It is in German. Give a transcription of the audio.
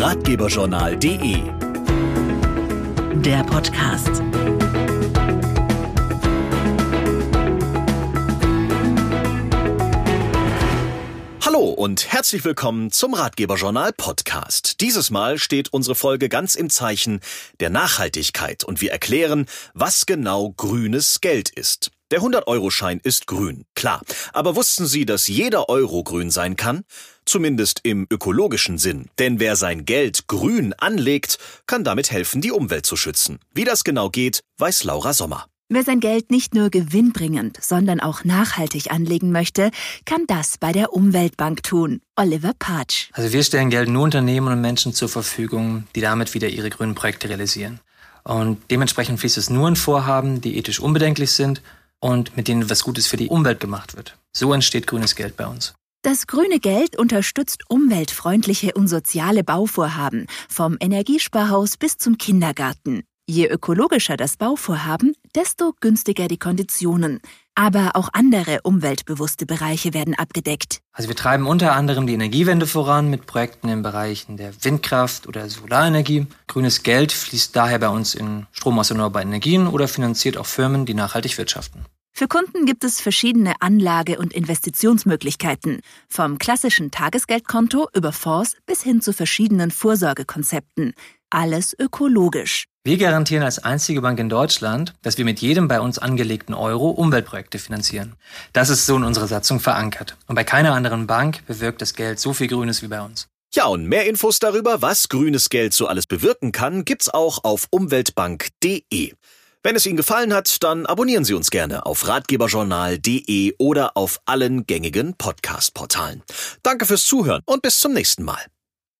ratgeberjournal.de Der Podcast. Hallo und herzlich willkommen zum Ratgeberjournal Podcast. Dieses Mal steht unsere Folge ganz im Zeichen der Nachhaltigkeit und wir erklären, was genau grünes Geld ist. Der 100-Euro-Schein ist grün, klar. Aber wussten Sie, dass jeder Euro grün sein kann? Zumindest im ökologischen Sinn. Denn wer sein Geld grün anlegt, kann damit helfen, die Umwelt zu schützen. Wie das genau geht, weiß Laura Sommer. Wer sein Geld nicht nur gewinnbringend, sondern auch nachhaltig anlegen möchte, kann das bei der Umweltbank tun. Oliver Patsch. Also wir stellen Geld nur Unternehmen und Menschen zur Verfügung, die damit wieder ihre grünen Projekte realisieren. Und dementsprechend fließt es nur in Vorhaben, die ethisch unbedenklich sind und mit denen was Gutes für die Umwelt gemacht wird. So entsteht grünes Geld bei uns. Das grüne Geld unterstützt umweltfreundliche und soziale Bauvorhaben, vom Energiesparhaus bis zum Kindergarten. Je ökologischer das Bauvorhaben, desto günstiger die Konditionen. Aber auch andere umweltbewusste Bereiche werden abgedeckt. Also wir treiben unter anderem die Energiewende voran mit Projekten in Bereichen der Windkraft oder Solarenergie. Grünes Geld fließt daher bei uns in Strom aus erneuerbaren Energien oder finanziert auch Firmen, die nachhaltig wirtschaften. Für Kunden gibt es verschiedene Anlage- und Investitionsmöglichkeiten, vom klassischen Tagesgeldkonto über Fonds bis hin zu verschiedenen Vorsorgekonzepten. Alles ökologisch. Wir garantieren als einzige Bank in Deutschland, dass wir mit jedem bei uns angelegten Euro Umweltprojekte finanzieren. Das ist so in unserer Satzung verankert. Und bei keiner anderen Bank bewirkt das Geld so viel Grünes wie bei uns. Ja, und mehr Infos darüber, was grünes Geld so alles bewirken kann, gibt's auch auf umweltbank.de. Wenn es Ihnen gefallen hat, dann abonnieren Sie uns gerne auf ratgeberjournal.de oder auf allen gängigen Podcast-Portalen. Danke fürs Zuhören und bis zum nächsten Mal.